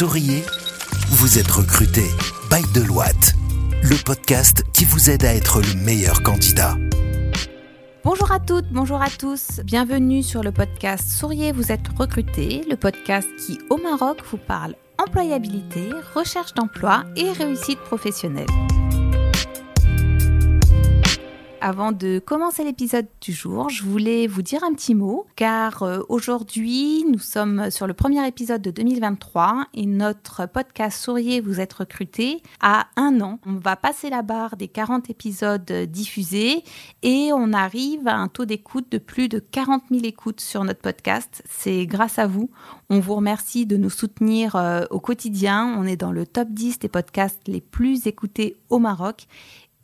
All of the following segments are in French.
Souriez, vous êtes recruté by Deloitte, le podcast qui vous aide à être le meilleur candidat. Bonjour à toutes, bonjour à tous. Bienvenue sur le podcast Souriez, vous êtes recruté, le podcast qui au Maroc vous parle employabilité, recherche d'emploi et réussite professionnelle. Avant de commencer l'épisode du jour, je voulais vous dire un petit mot, car euh, aujourd'hui, nous sommes sur le premier épisode de 2023 et notre podcast Souriez, vous êtes recruté à un an. On va passer la barre des 40 épisodes diffusés et on arrive à un taux d'écoute de plus de 40 000 écoutes sur notre podcast. C'est grâce à vous. On vous remercie de nous soutenir euh, au quotidien. On est dans le top 10 des podcasts les plus écoutés au Maroc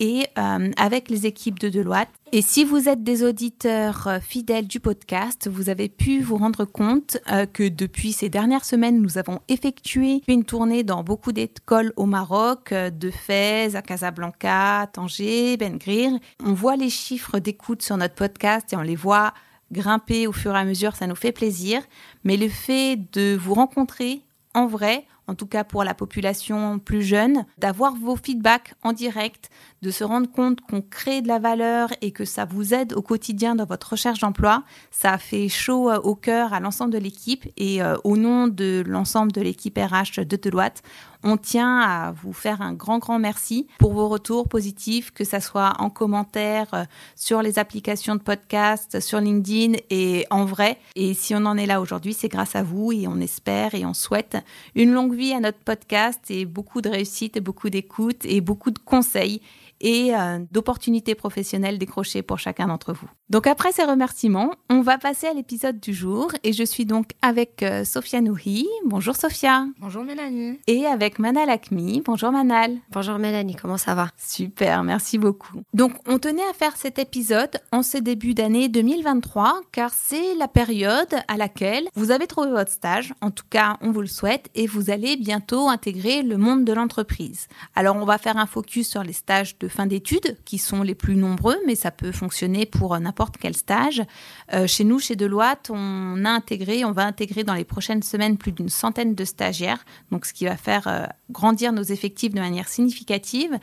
et euh, avec les équipes de Deloitte. Et si vous êtes des auditeurs euh, fidèles du podcast, vous avez pu vous rendre compte euh, que depuis ces dernières semaines, nous avons effectué une tournée dans beaucoup d'écoles au Maroc, de Fès à Casablanca, Tanger, Ben Grir. On voit les chiffres d'écoute sur notre podcast et on les voit grimper au fur et à mesure, ça nous fait plaisir. Mais le fait de vous rencontrer en vrai, en tout cas pour la population plus jeune, d'avoir vos feedbacks en direct, de se rendre compte qu'on crée de la valeur et que ça vous aide au quotidien dans votre recherche d'emploi. Ça a fait chaud euh, au cœur à l'ensemble de l'équipe et euh, au nom de l'ensemble de l'équipe RH de Deloitte, on tient à vous faire un grand, grand merci pour vos retours positifs, que ça soit en commentaire euh, sur les applications de podcast, sur LinkedIn et en vrai. Et si on en est là aujourd'hui, c'est grâce à vous et on espère et on souhaite une longue vie à notre podcast et beaucoup de réussite beaucoup d'écoute et beaucoup de conseils et euh, d'opportunités professionnelles décrochées pour chacun d'entre vous. Donc après ces remerciements, on va passer à l'épisode du jour et je suis donc avec euh, Sophia Nouri. Bonjour Sophia. Bonjour Mélanie. Et avec Manal Akmi. Bonjour Manal. Bonjour Mélanie, comment ça va? Super, merci beaucoup. Donc on tenait à faire cet épisode en ce début d'année 2023 car c'est la période à laquelle vous avez trouvé votre stage, en tout cas on vous le souhaite, et vous allez bientôt intégrer le monde de l'entreprise. Alors on va faire un focus sur les stages de fin d'études, qui sont les plus nombreux, mais ça peut fonctionner pour n'importe quel stage. Euh, chez nous, chez Deloitte, on a intégré, on va intégrer dans les prochaines semaines plus d'une centaine de stagiaires, donc ce qui va faire euh, grandir nos effectifs de manière significative.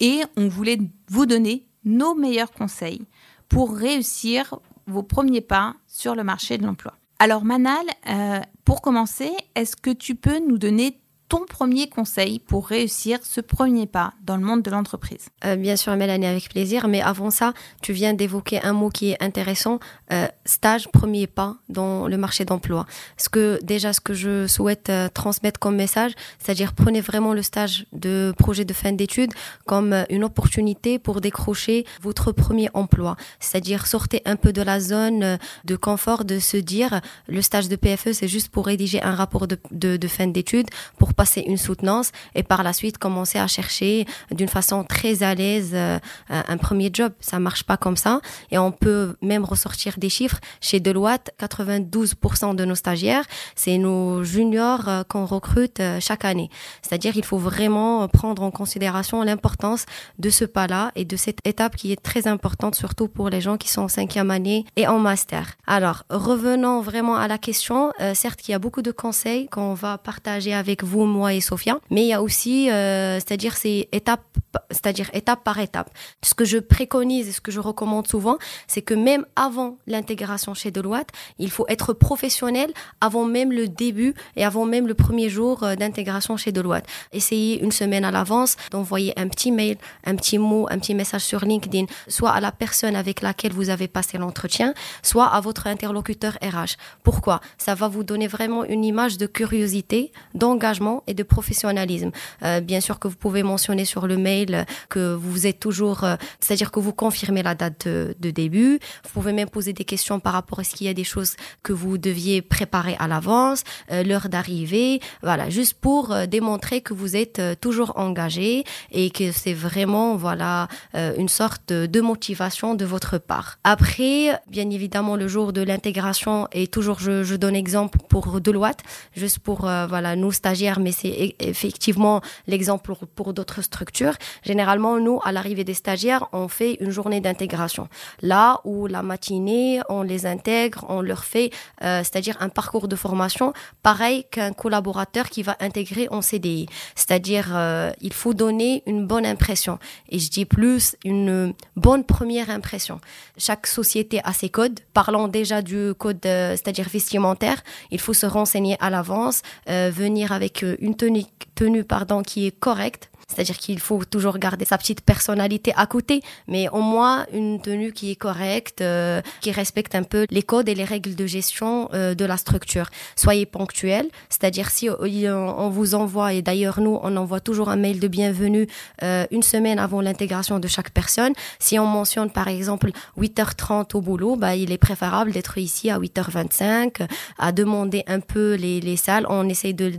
Et on voulait vous donner nos meilleurs conseils pour réussir vos premiers pas sur le marché de l'emploi. Alors Manal, euh, pour commencer, est-ce que tu peux nous donner ton premier conseil pour réussir ce premier pas dans le monde de l'entreprise? Euh, Bien sûr, Mélanie, avec plaisir. Mais avant ça, tu viens d'évoquer un mot qui est intéressant, euh, stage, premier pas dans le marché d'emploi. Ce que déjà, ce que je souhaite euh, transmettre comme message, c'est-à-dire prenez vraiment le stage de projet de fin d'études comme une opportunité pour décrocher votre premier emploi. C'est-à-dire sortez un peu de la zone de confort de se dire le stage de PFE, c'est juste pour rédiger un rapport de, de, fin d'études, pour passer une soutenance et par la suite commencer à chercher d'une façon très à l'aise euh, un premier job. Ça marche pas comme ça et on peut même ressortir des chiffres. Chez Deloitte, 92% de nos stagiaires, c'est nos juniors euh, qu'on recrute euh, chaque année. C'est-à-dire il faut vraiment prendre en considération l'importance de ce pas-là et de cette étape qui est très importante surtout pour les gens qui sont en cinquième année et en master. Alors revenons vraiment à la question. certes, il y a beaucoup de conseils qu'on va partager avec vous moi et Sophia. Mais il y a aussi, euh, c'est-à-dire c'est étape, c'est-à-dire étape par étape. Ce que je préconise et ce que je recommande souvent, c'est que même avant l'intégration chez Deloitte, il faut être professionnel avant même le début et avant même le premier jour euh, d'intégration chez Deloitte. Essayez une semaine à l'avance d'envoyer un petit mail, un petit mot, un petit message sur LinkedIn, soit à la personne avec laquelle vous avez passé l'entretien, soit à votre interlocuteur RH. Pourquoi? Ça va vous donner vraiment une image de curiosité, d'engagement et de professionnalisme. Euh, bien sûr que vous pouvez mentionner sur le mail que vous êtes toujours, euh, c'est-à-dire que vous confirmez la date de, début. Vous pouvez même poser des questions par rapport à ce qu'il y a des choses que vous deviez préparer à l'avance, euh, l'heure d'arrivée, voilà, juste pour démontrer que vous êtes toujours engagé et que c'est vraiment, voilà, une sorte de motivation de votre part. Après, bien évidemment, le jour de l'intégration et toujours, je, je donne exemple pour Deloitte, juste pour, voilà, nous stagiaires mais c'est effectivement l'exemple pour d'autres structures. Généralement, nous, à l'arrivée des stagiaires, on fait une journée d'intégration. Là où la matinée, on les intègre, on leur fait, euh, c'est-à-dire un parcours de formation, pareil qu'un collaborateur qui va intégrer en CDI. C'est-à-dire, euh, il faut donner une bonne impression. Et je dis plus, une bonne première impression. Chaque société a ses codes. Parlons déjà du code, euh, c'est-à-dire vestimentaire. Il faut se renseigner à l'avance, venir avec une tenue, pardon, qui est correcte c'est-à-dire qu'il faut toujours garder sa petite personnalité à côté, mais au moins une tenue qui est correcte, euh, qui respecte un peu les codes et les règles de gestion euh, de la structure. Soyez ponctuel, c'est-à-dire si on vous envoie, et d'ailleurs nous, on envoie toujours un mail de bienvenue euh, une semaine avant l'intégration de chaque personne. Si on mentionne par exemple 8h30 au boulot, bah, il est préférable d'être ici à 8h25, à demander un peu les, les salles. On essaye de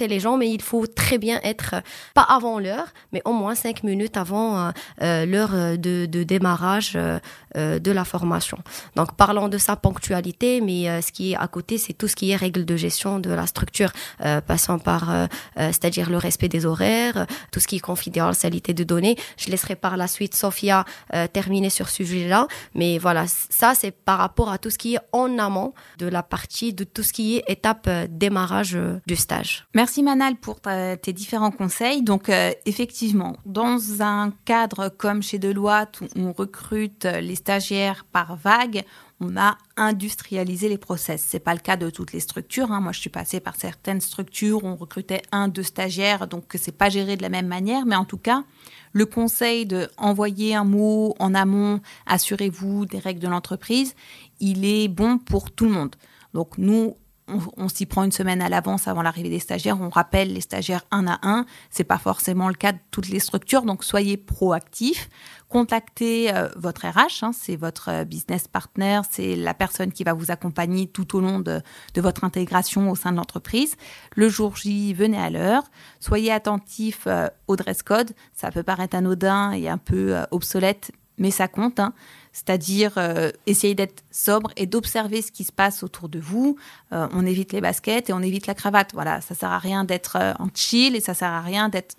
les gens, mais il faut très bien être pas avant l'heure, mais au moins cinq minutes avant euh, euh, l'heure euh, de, démarrage de la formation. Donc parlons de sa ponctualité, mais ce qui est à côté, c'est tout ce qui est règles de gestion de la structure, passant par, c'est-à-dire le respect des horaires, tout ce qui est confidentialité de données. Je laisserai par la suite Sophia terminer sur ce sujet-là, mais voilà, ça c'est par rapport à tout ce qui est en amont de la partie, de tout ce qui est étape démarrage du stage. Merci Manal pour tes différents conseils. Donc euh, effectivement, dans un cadre comme chez Deloitte où on recrute les stagiaires par vague, on a industrialisé les process. C'est pas le cas de toutes les structures. Hein. Moi, je suis passée par certaines structures où on recrutait un, deux stagiaires, donc c'est pas géré de la même manière. Mais en tout cas, le conseil de envoyer un mot en amont, assurez-vous des règles de l'entreprise, il est bon pour tout le monde. Donc nous, on, s'y prend une semaine à l'avance avant l'arrivée des stagiaires, on rappelle les stagiaires un à un. C'est pas forcément le cas de toutes les structures, donc soyez proactifs. Contactez euh, votre RH, hein, c'est votre euh, business partner, c'est la personne qui va vous accompagner tout au long de, votre intégration au sein de l'entreprise. Le jour J, venez à l'heure. Soyez attentifs euh, au dress code. Ça peut paraître anodin et un peu obsolète, mais ça compte. Hein c'est-à-dire euh, essayer d'être sobre et d'observer ce qui se passe autour de vous. Euh, on évite les baskets et on évite la cravate. Voilà, ça sert à rien d'être euh, en chill et ça sert à rien d'être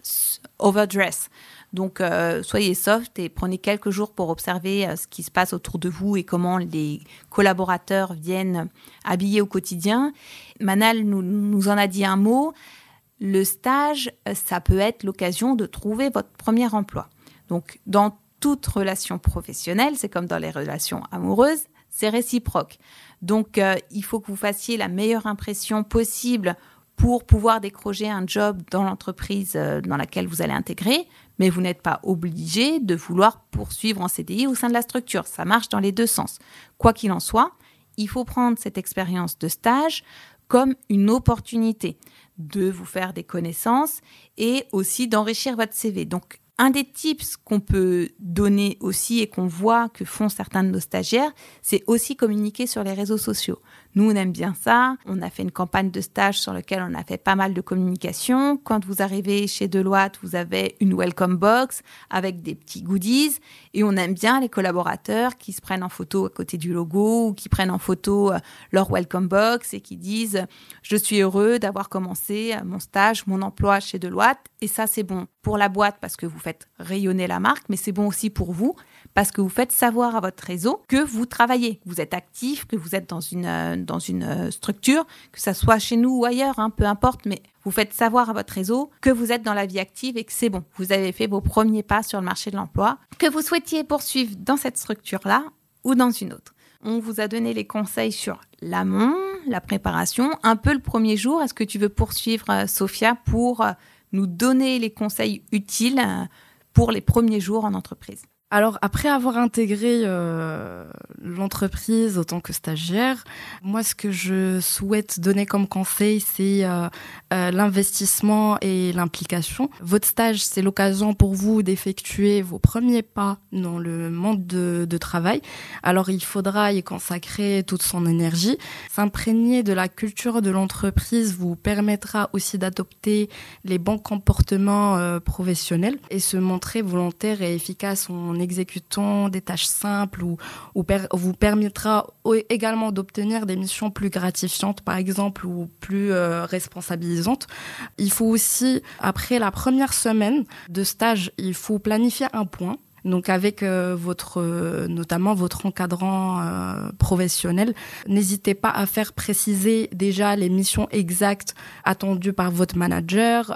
overdress. Donc soyez soft et prenez quelques jours pour observer ce qui se passe autour de vous et comment les collaborateurs viennent habiller au quotidien. Manal nous, nous en a dit un mot. Le stage, ça peut être l'occasion de trouver votre premier emploi. Donc, dans toute relation professionnelle, c'est comme dans les relations amoureuses, c'est réciproque. Donc, euh, il faut que vous fassiez la meilleure impression possible pour pouvoir décrocher un job dans l'entreprise euh, dans laquelle vous allez intégrer, mais vous n'êtes pas obligé de vouloir poursuivre en CDI au sein de la structure. Ça marche dans les deux sens. Quoi qu'il en soit, il faut prendre cette expérience de stage comme une opportunité de vous faire des connaissances et aussi d'enrichir votre CV. Donc, un des tips qu'on peut donner aussi et qu'on voit que font certains de nos stagiaires, c'est aussi communiquer sur les réseaux sociaux. Nous, on aime bien ça. On a fait une campagne de stage sur laquelle on a fait pas mal de communication. Quand vous arrivez chez Deloitte, vous avez une welcome box avec des petits goodies. Et on aime bien les collaborateurs qui se prennent en photo à côté du logo ou qui prennent en photo euh, leur welcome box et qui disent Je suis heureux d'avoir commencé mon stage, mon emploi chez Deloitte. Et ça, c'est bon pour la boîte parce que vous faites rayonner la marque, mais c'est bon aussi pour vous parce que vous faites savoir à votre réseau que vous travaillez, vous êtes actif, que vous êtes dans une, euh, dans une euh, structure, que ça soit chez nous ou ailleurs, hein, peu importe, mais vous faites savoir à votre réseau que vous êtes dans la vie active et que c'est bon, vous avez fait vos premiers pas sur le marché de l'emploi, que vous souhaitiez poursuivre dans cette structure-là ou dans une autre. On vous a donné les conseils sur l'amont, la préparation, un peu le premier jour. Est-ce que tu veux poursuivre, euh, Sophia, pour nous donner les conseils utiles pour les premiers jours en entreprise? Alors après avoir intégré euh, l'entreprise autant que stagiaire, moi ce que je souhaite donner comme conseil, c'est euh, euh, l'investissement et l'implication. Votre stage, c'est l'occasion pour vous d'effectuer vos premiers pas dans le monde de, de travail. Alors il faudra y consacrer toute son énergie. S'imprégner de la culture de l'entreprise vous permettra aussi d'adopter les bons comportements professionnels et se montrer volontaire et efficace en exécutant des tâches simples ou, ou vous permettra également d'obtenir des missions plus gratifiantes, par exemple, ou plus euh, responsabilisantes. Il faut aussi, après la première semaine de stage, il faut planifier un point donc avec euh, votre, euh, notamment votre encadrant euh, professionnel, n'hésitez pas à faire préciser déjà les missions exactes attendues par votre manager,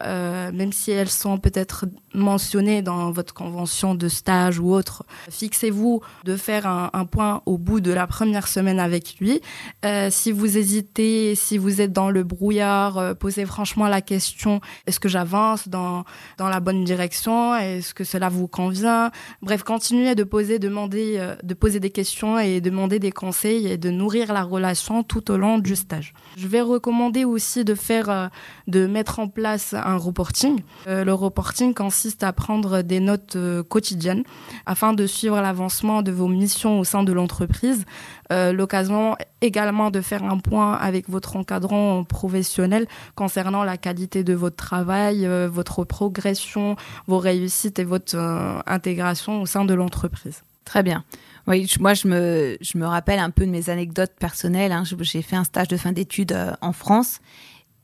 même si elles sont peut-être mentionnées dans votre convention de stage ou autre. Fixez-vous de faire un, un, point au bout de la première semaine avec lui. si vous hésitez, si vous êtes dans le brouillard, posez franchement la question est-ce que j'avance dans dans la bonne direction? Est-ce que cela vous convient? Bref, continuez de poser, demander, euh, de poser des questions et demander des conseils et de nourrir la relation tout au long du stage. Je vais recommander aussi de faire, euh, de mettre en place un reporting. Euh, le reporting consiste à prendre des notes quotidiennes afin de suivre l'avancement de vos missions au sein de l'entreprise. L'occasion également de faire un point avec votre encadrant professionnel concernant la qualité de votre travail, votre progression, vos réussites et votre intégration au sein de l'entreprise. Très bien. Oui, moi je me, je me rappelle un peu de mes anecdotes personnelles. Hein. J'ai fait un stage de fin d'études euh, en France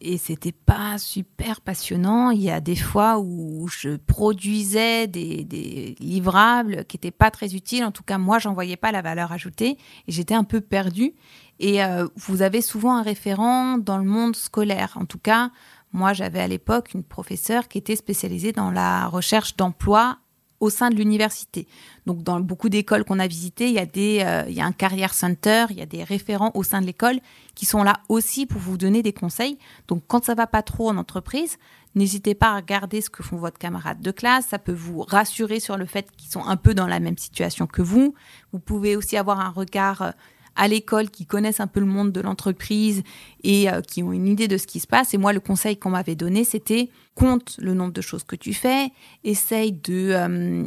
et c'était pas super passionnant. Il y a des fois où je produisais des, des livrables qui étaient pas très utiles. En tout cas, moi, j'en voyais pas la valeur ajoutée et j'étais un peu perdue. Et euh, vous avez souvent un référent dans le monde scolaire. En tout cas, moi, j'avais à l'époque une professeure qui était spécialisée dans la recherche d'emploi au sein de l'université. Donc, dans beaucoup d'écoles qu'on a visitées, il y a des, euh, il y a un carrière center, il y a des référents au sein de l'école qui sont là aussi pour vous donner des conseils. Donc, quand ça va pas trop en entreprise, n'hésitez pas à regarder ce que font votre camarade de classe. Ça peut vous rassurer sur le fait qu'ils sont un peu dans la même situation que vous. Vous pouvez aussi avoir un regard euh, à l'école qui connaissent un peu le monde de l'entreprise et euh, qui ont une idée de ce qui se passe. Et moi, le conseil qu'on m'avait donné, c'était compte le nombre de choses que tu fais, essaye de euh,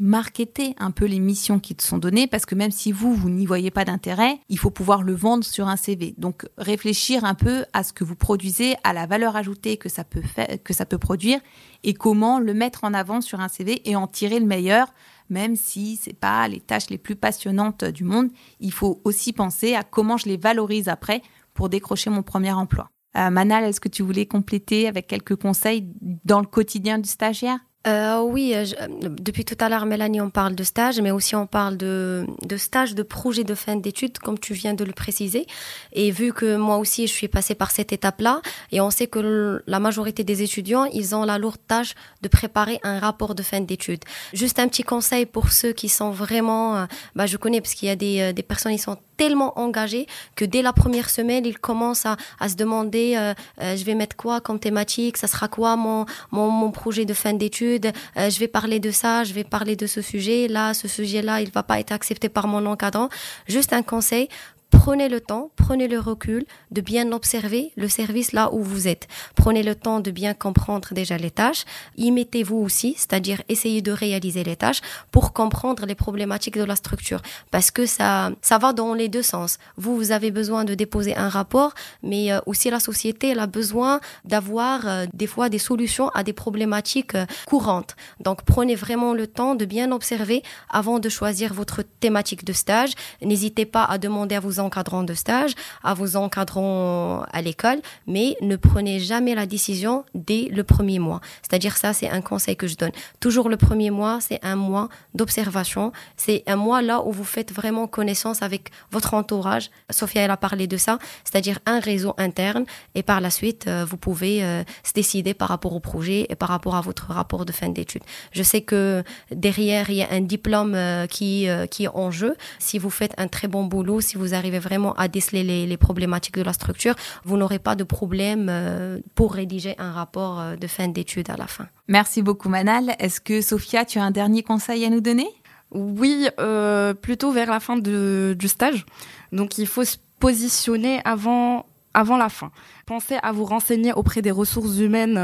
marketer un peu les missions qui te sont données parce que même si vous, vous n'y voyez pas d'intérêt, il faut pouvoir le vendre sur un CV. Donc réfléchir un peu à ce que vous produisez, à la valeur ajoutée que ça peut, que ça peut produire et comment le mettre en avant sur un CV et en tirer le meilleur même si c'est pas les tâches les plus passionnantes du monde, il faut aussi penser à comment je les valorise après pour décrocher mon premier emploi. Euh, Manal, est-ce que tu voulais compléter avec quelques conseils dans le quotidien du stagiaire? Euh, oui, euh, depuis tout à l'heure, Mélanie, on parle de stage, mais aussi on parle de, stage, de projet de fin d'études, comme tu viens de le préciser. Et vu que moi aussi, je suis passée par cette étape-là, et on sait que la majorité des étudiants, ils ont la lourde tâche de préparer un rapport de fin d'études. Juste un petit conseil pour ceux qui sont vraiment, euh, bah, je connais parce qu'il y a des, euh, personnes, ils sont tellement engagés que dès la première semaine, ils commencent à, se demander, je vais mettre quoi comme thématique, ça sera quoi mon, mon, mon projet de fin d'études? Euh, je vais parler de ça, je vais parler de ce sujet, là, ce sujet-là, il va pas être accepté par mon encadrant. Juste un conseil, Prenez le temps, prenez le recul de bien observer le service là où vous êtes. Prenez le temps de bien comprendre déjà les tâches. Y mettez-vous aussi, c'est-à-dire essayez de réaliser les tâches pour comprendre les problématiques de la structure. Parce que ça, ça va dans les deux sens. Vous, vous avez besoin de déposer un rapport, mais euh, aussi la société, elle a besoin d'avoir euh, des fois des solutions à des problématiques euh, courantes. Donc prenez vraiment le temps de bien observer avant de choisir votre thématique de stage. N'hésitez pas à demander à vos encadrants de stage, à vos encadrants à l'école, mais ne prenez jamais la décision dès le premier mois. C'est-à-dire ça, c'est un conseil que je donne. Toujours le premier mois, c'est un mois d'observation. C'est un mois là où vous faites vraiment connaissance avec votre entourage. Sophia, elle a parlé de ça, c'est-à-dire un réseau interne. Et par la suite, euh, vous pouvez euh, se décider par rapport au projet et par rapport à votre rapport de fin d'études. Je sais que derrière, il y a un diplôme euh, qui, qui est en jeu. Si vous faites un très bon boulot, si vous arrivez vraiment à déceler les, problématiques de la structure, vous n'aurez pas de problème euh, pour rédiger un rapport euh, de fin d'études à la fin. Merci beaucoup Manal. Est-ce que Sophia, tu as un dernier conseil à nous donner? Oui, euh, plutôt vers la fin du stage. Donc il faut se positionner avant avant la fin. Pensez à vous renseigner auprès des ressources humaines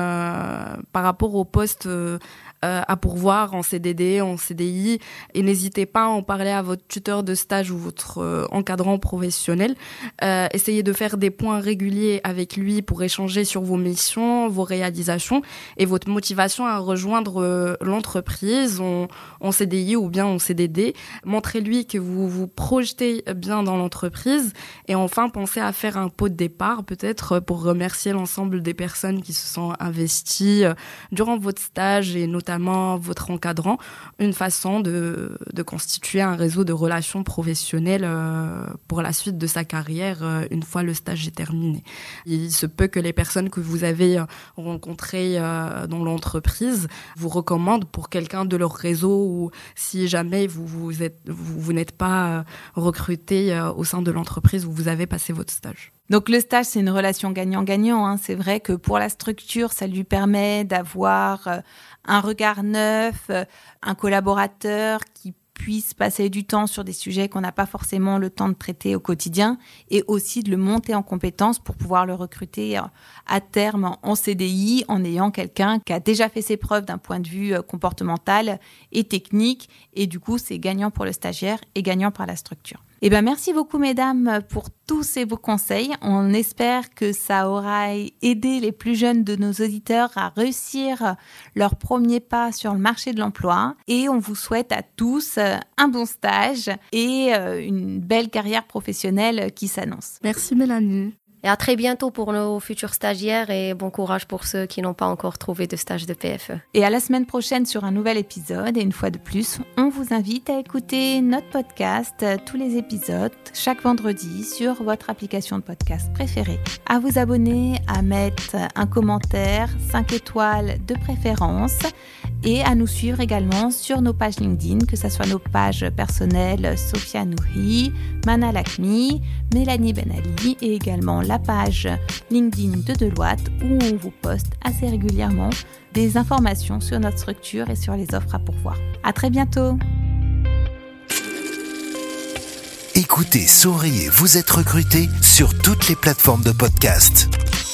par rapport au poste à pourvoir en CDD, en CDI. Et n'hésitez pas à en parler à votre tuteur de stage ou votre encadrant professionnel. essayez de faire des points réguliers avec lui pour échanger sur vos missions, vos réalisations et votre motivation à rejoindre l'entreprise en, en CDI ou bien en CDD. Montrez-lui que vous vous projetez bien dans l'entreprise et enfin pensez à faire un pot de départ peut-être pour remercier l'ensemble des personnes qui se sont investies euh, durant votre stage et notamment votre encadrant. Une façon de, constituer un réseau de relations professionnelles euh, pour la suite de sa carrière euh, une fois le stage est terminé. Il se peut que les personnes que vous avez rencontrées dans l'entreprise vous recommandent pour quelqu'un de leur réseau ou si jamais vous, vous n'êtes pas recruté au sein de l'entreprise où vous avez passé votre stage. Donc le stage, c'est une relation gagnant-gagnant. Hein. C'est vrai que pour la structure, ça lui permet d'avoir euh, un regard neuf, euh, un collaborateur qui puisse passer du temps sur des sujets qu'on n'a pas forcément le temps de traiter au quotidien et aussi de le monter en compétence pour pouvoir le recruter euh, à terme en CDI en ayant quelqu'un qui a déjà fait ses preuves d'un point de vue comportemental et technique et du coup c'est gagnant pour le stagiaire et gagnant pour la structure. Eh ben, merci beaucoup, mesdames, pour tous ces beaux conseils. On espère que ça aura aidé les plus jeunes de nos auditeurs à réussir leur premier pas sur le marché de l'emploi. Et on vous souhaite à tous un bon stage et euh, une belle carrière professionnelle qui s'annonce. Merci, Mélanie. Et à très bientôt pour nos futurs stagiaires et bon courage pour ceux qui n'ont pas encore trouvé de stage de PFE. Et à la semaine prochaine sur un nouvel épisode. Et une fois de plus, on vous invite à écouter notre podcast, euh, tous les épisodes, chaque vendredi sur votre application de podcast préférée. À vous abonner, à mettre un commentaire, 5 étoiles de préférence et à nous suivre également sur nos pages LinkedIn, que ce soit nos pages personnelles Sophia Nouri, Mana Lakmi, Mélanie Benali et également la page LinkedIn de Deloitte où on vous poste assez régulièrement des informations sur notre structure et sur les offres à pourvoir. À très bientôt! Écoutez, souriez, vous êtes recruté sur toutes les plateformes de podcast.